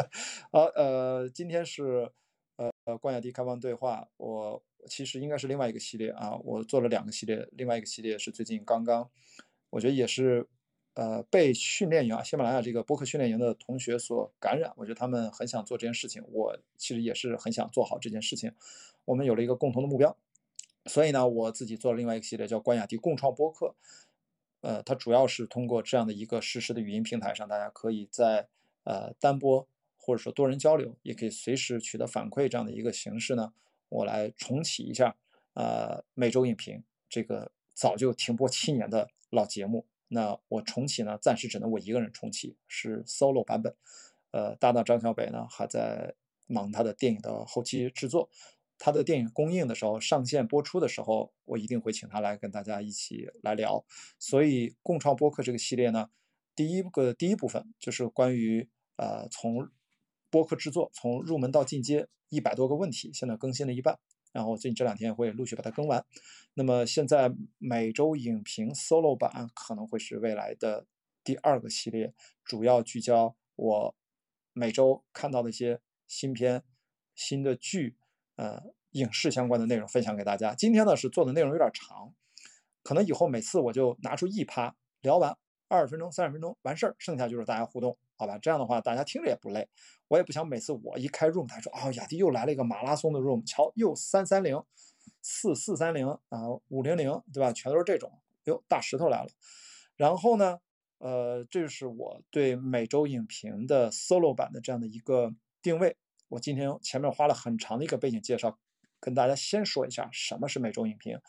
好，呃，今天是呃呃关雅迪开放对话，我其实应该是另外一个系列啊，我做了两个系列，另外一个系列是最近刚刚，我觉得也是呃被训练营啊，喜马拉雅这个播客训练营的同学所感染，我觉得他们很想做这件事情，我其实也是很想做好这件事情，我们有了一个共同的目标，所以呢，我自己做了另外一个系列叫关雅迪共创播客。呃，它主要是通过这样的一个实时的语音平台上，大家可以在呃单播或者说多人交流，也可以随时取得反馈这样的一个形式呢，我来重启一下呃每周影评这个早就停播七年的老节目。那我重启呢，暂时只能我一个人重启，是 solo 版本。呃，搭档张小北呢还在忙他的电影的后期制作。他的电影公映的时候，上线播出的时候，我一定会请他来跟大家一起来聊。所以，共创播客这个系列呢，第一个第一部分就是关于呃从播客制作从入门到进阶一百多个问题，现在更新了一半，然后最近这两天会陆续把它更完。那么现在每周影评 solo 版可能会是未来的第二个系列，主要聚焦我每周看到的一些新片、新的剧。呃，影视相关的内容分享给大家。今天呢是做的内容有点长，可能以后每次我就拿出一趴聊完二十分钟、三十分钟完事儿，剩下就是大家互动，好吧？这样的话大家听着也不累。我也不想每次我一开 room，他说啊，雅迪又来了一个马拉松的 room，瞧又三三零、四四三零啊，五零零，对吧？全都是这种，哟，大石头来了。然后呢，呃，这是我对每周影评的 solo 版的这样的一个定位。我今天前面花了很长的一个背景介绍，跟大家先说一下什么是每周影评。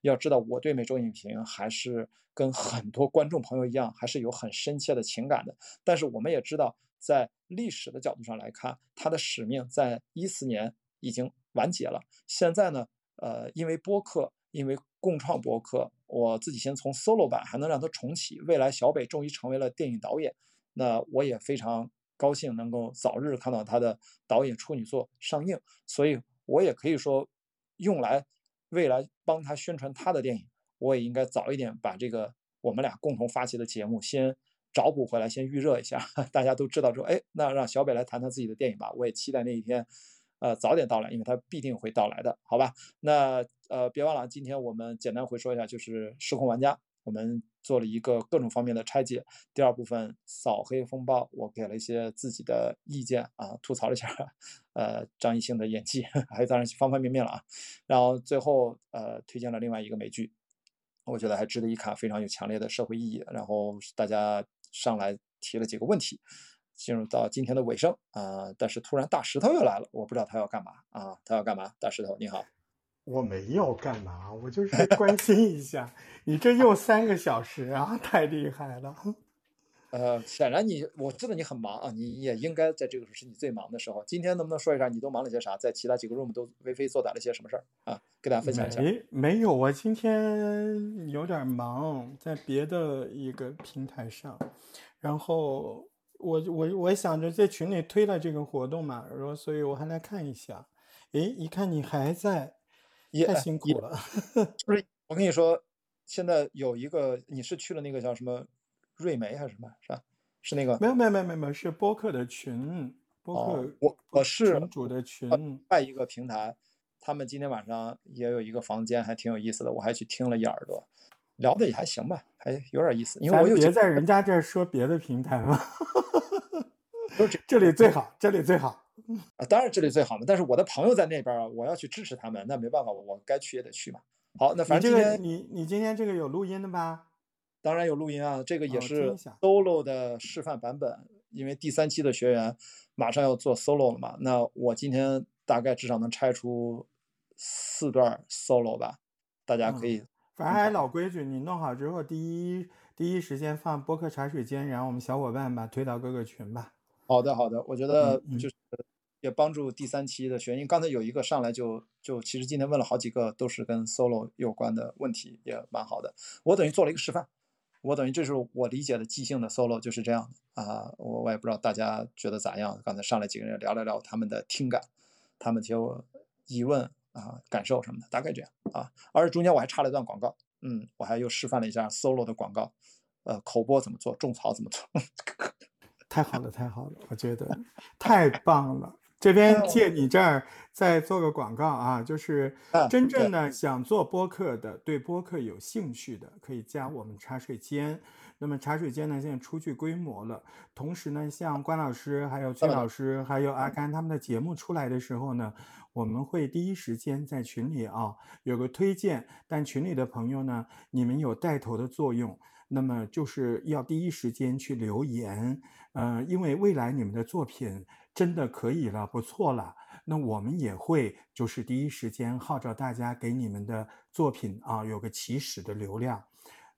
要知道，我对每周影评还是跟很多观众朋友一样，还是有很深切的情感的。但是我们也知道，在历史的角度上来看，它的使命在一四年已经完结了。现在呢，呃，因为播客，因为共创播客，我自己先从 solo 版还能让它重启。未来小北终于成为了电影导演，那我也非常。高兴能够早日看到他的导演处女作上映，所以我也可以说，用来未来帮他宣传他的电影，我也应该早一点把这个我们俩共同发起的节目先找补回来，先预热一下。大家都知道之后，哎，那让小北来谈谈自己的电影吧。我也期待那一天，呃，早点到来，因为他必定会到来的，好吧？那呃，别忘了，今天我们简单回说一下，就是失控玩家。我们做了一个各种方面的拆解。第二部分扫黑风暴，我给了一些自己的意见啊，吐槽了一下，呃，张艺兴的演技，还有当然方方面面了啊。然后最后呃，推荐了另外一个美剧，我觉得还值得一看，非常有强烈的社会意义。然后大家上来提了几个问题，进入到今天的尾声啊。但是突然大石头又来了，我不知道他要干嘛啊？他要干嘛？大石头你好。我没有干嘛，我就是 关心一下。你这又三个小时啊，太厉害了。呃，显然你我知道你很忙啊，你也应该在这个时候是你最忙的时候。今天能不能说一下你都忙了些啥？在其他几个 room 都为非作歹了些什么事儿啊？给大家分享一下。没没有，我今天有点忙，在别的一个平台上。然后我我我想着在群里推了这个活动嘛，然后所以我还来看一下。诶，一看你还在。太辛苦了，不是我跟你说，现在有一个，你是去了那个叫什么瑞梅还是什么，是吧？是那个？没有没有没有没有，是播客的群，播客我我是群主的群，外一个平台，他们今天晚上也有一个房间，还挺有意思的，我还去听了一耳朵，聊的也还行吧，还有点意思。因为我有别在人家这儿说别的平台吗？这里最好，这里最好。啊，当然这里最好嘛。但是我的朋友在那边啊，我要去支持他们，那没办法，我该去也得去嘛。好，那反正今天你你今天这个有录音的吧？当然有录音啊，这个也是 solo 的示范版本。因为第三期的学员马上要做 solo 了嘛，那我今天大概至少能拆出四段 solo 吧，大家可以。反正还老规矩，你弄好之后，第一第一时间放播客茶水间，然后我们小伙伴把推到各个群吧。好的，好的，我觉得就是。也帮助第三期的学员。刚才有一个上来就就，其实今天问了好几个，都是跟 solo 有关的问题，也蛮好的。我等于做了一个示范，我等于这是我理解的即兴的 solo 就是这样的啊。我我也不知道大家觉得咋样。刚才上来几个人聊了聊他们的听感，他们就疑问啊、感受什么的，大概这样啊。而中间我还插了一段广告，嗯，我还又示范了一下 solo 的广告，呃，口播怎么做，种草怎么做。太好了，太好了，我觉得太棒了。这边借你这儿再做个广告啊，就是真正的想做播客的，对播客有兴趣的，可以加我们茶水间。那么茶水间呢，现在初具规模了。同时呢，像关老师、还有崔老师、还有阿甘他们的节目出来的时候呢，我们会第一时间在群里啊有个推荐。但群里的朋友呢，你们有带头的作用，那么就是要第一时间去留言。呃，因为未来你们的作品真的可以了，不错了，那我们也会就是第一时间号召大家给你们的作品啊有个起始的流量。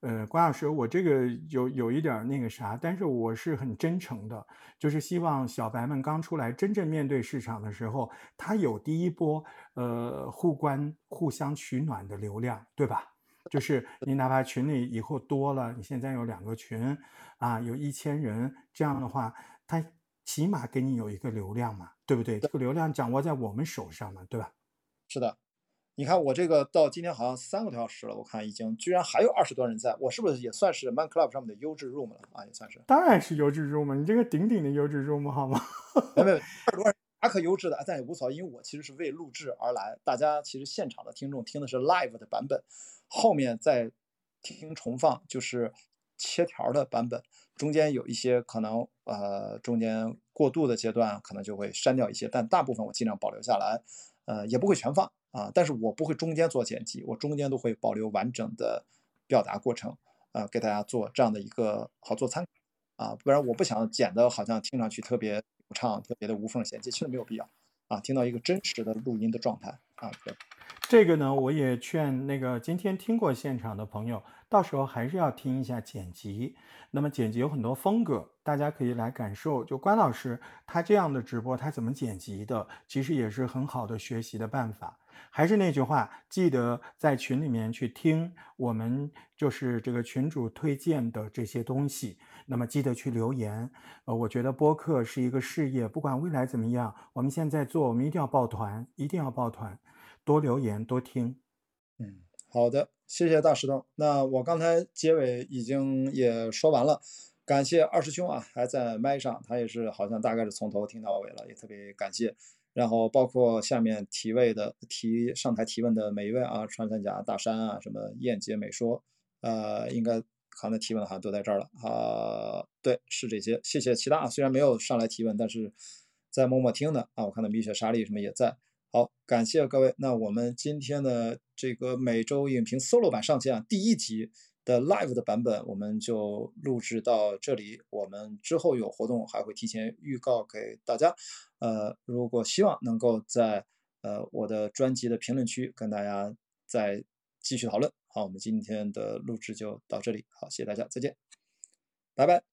呃，关老师，我这个有有一点那个啥，但是我是很真诚的，就是希望小白们刚出来，真正面对市场的时候，他有第一波呃互关、互相取暖的流量，对吧？就是你哪怕群里以后多了，你现在有两个群，啊，有一千人，这样的话，他起码给你有一个流量嘛，对不对？这个流量掌握在我们手上嘛，对吧？是的。你看我这个到今天好像三个多小时了，我看已经居然还有二十多人在，我是不是也算是 Man Club 上面的优质 room 了啊？也算是，当然是优质 room，你这个顶顶的优质 room 好吗？没有，二十多人还可优质的，但也无所谓，因为我其实是为录制而来，大家其实现场的听众听的是 live 的版本，后面再听重放就是切条的版本，中间有一些可能呃中间过渡的阶段可能就会删掉一些，但大部分我尽量保留下来，呃也不会全放。啊，但是我不会中间做剪辑，我中间都会保留完整的表达过程，啊，给大家做这样的一个好做参考，啊，不然我不想剪的好像听上去特别唱，特别的无缝衔接，其实没有必要，啊，听到一个真实的录音的状态，啊，对。这个呢，我也劝那个今天听过现场的朋友，到时候还是要听一下剪辑。那么剪辑有很多风格，大家可以来感受。就关老师他这样的直播，他怎么剪辑的，其实也是很好的学习的办法。还是那句话，记得在群里面去听我们就是这个群主推荐的这些东西。那么记得去留言。呃，我觉得播客是一个事业，不管未来怎么样，我们现在做，我们一定要抱团，一定要抱团。多留言，多听。嗯，好的，谢谢大石头。那我刚才结尾已经也说完了，感谢二师兄啊，还在麦上，他也是好像大概是从头听到尾了，也特别感谢。然后包括下面提位的提上台提问的每一位啊，穿山甲、大山啊，什么燕姐美说，呃，应该刚才提问好像都在这儿了啊。对，是这些。谢谢其他啊，虽然没有上来提问，但是在默默听的啊。我看到米雪莎莉什么也在。好，感谢各位。那我们今天的这个每周影评 solo 版上线啊，第一集的 live 的版本我们就录制到这里。我们之后有活动还会提前预告给大家。呃，如果希望能够在呃我的专辑的评论区跟大家再继续讨论。好，我们今天的录制就到这里。好，谢谢大家，再见，拜拜。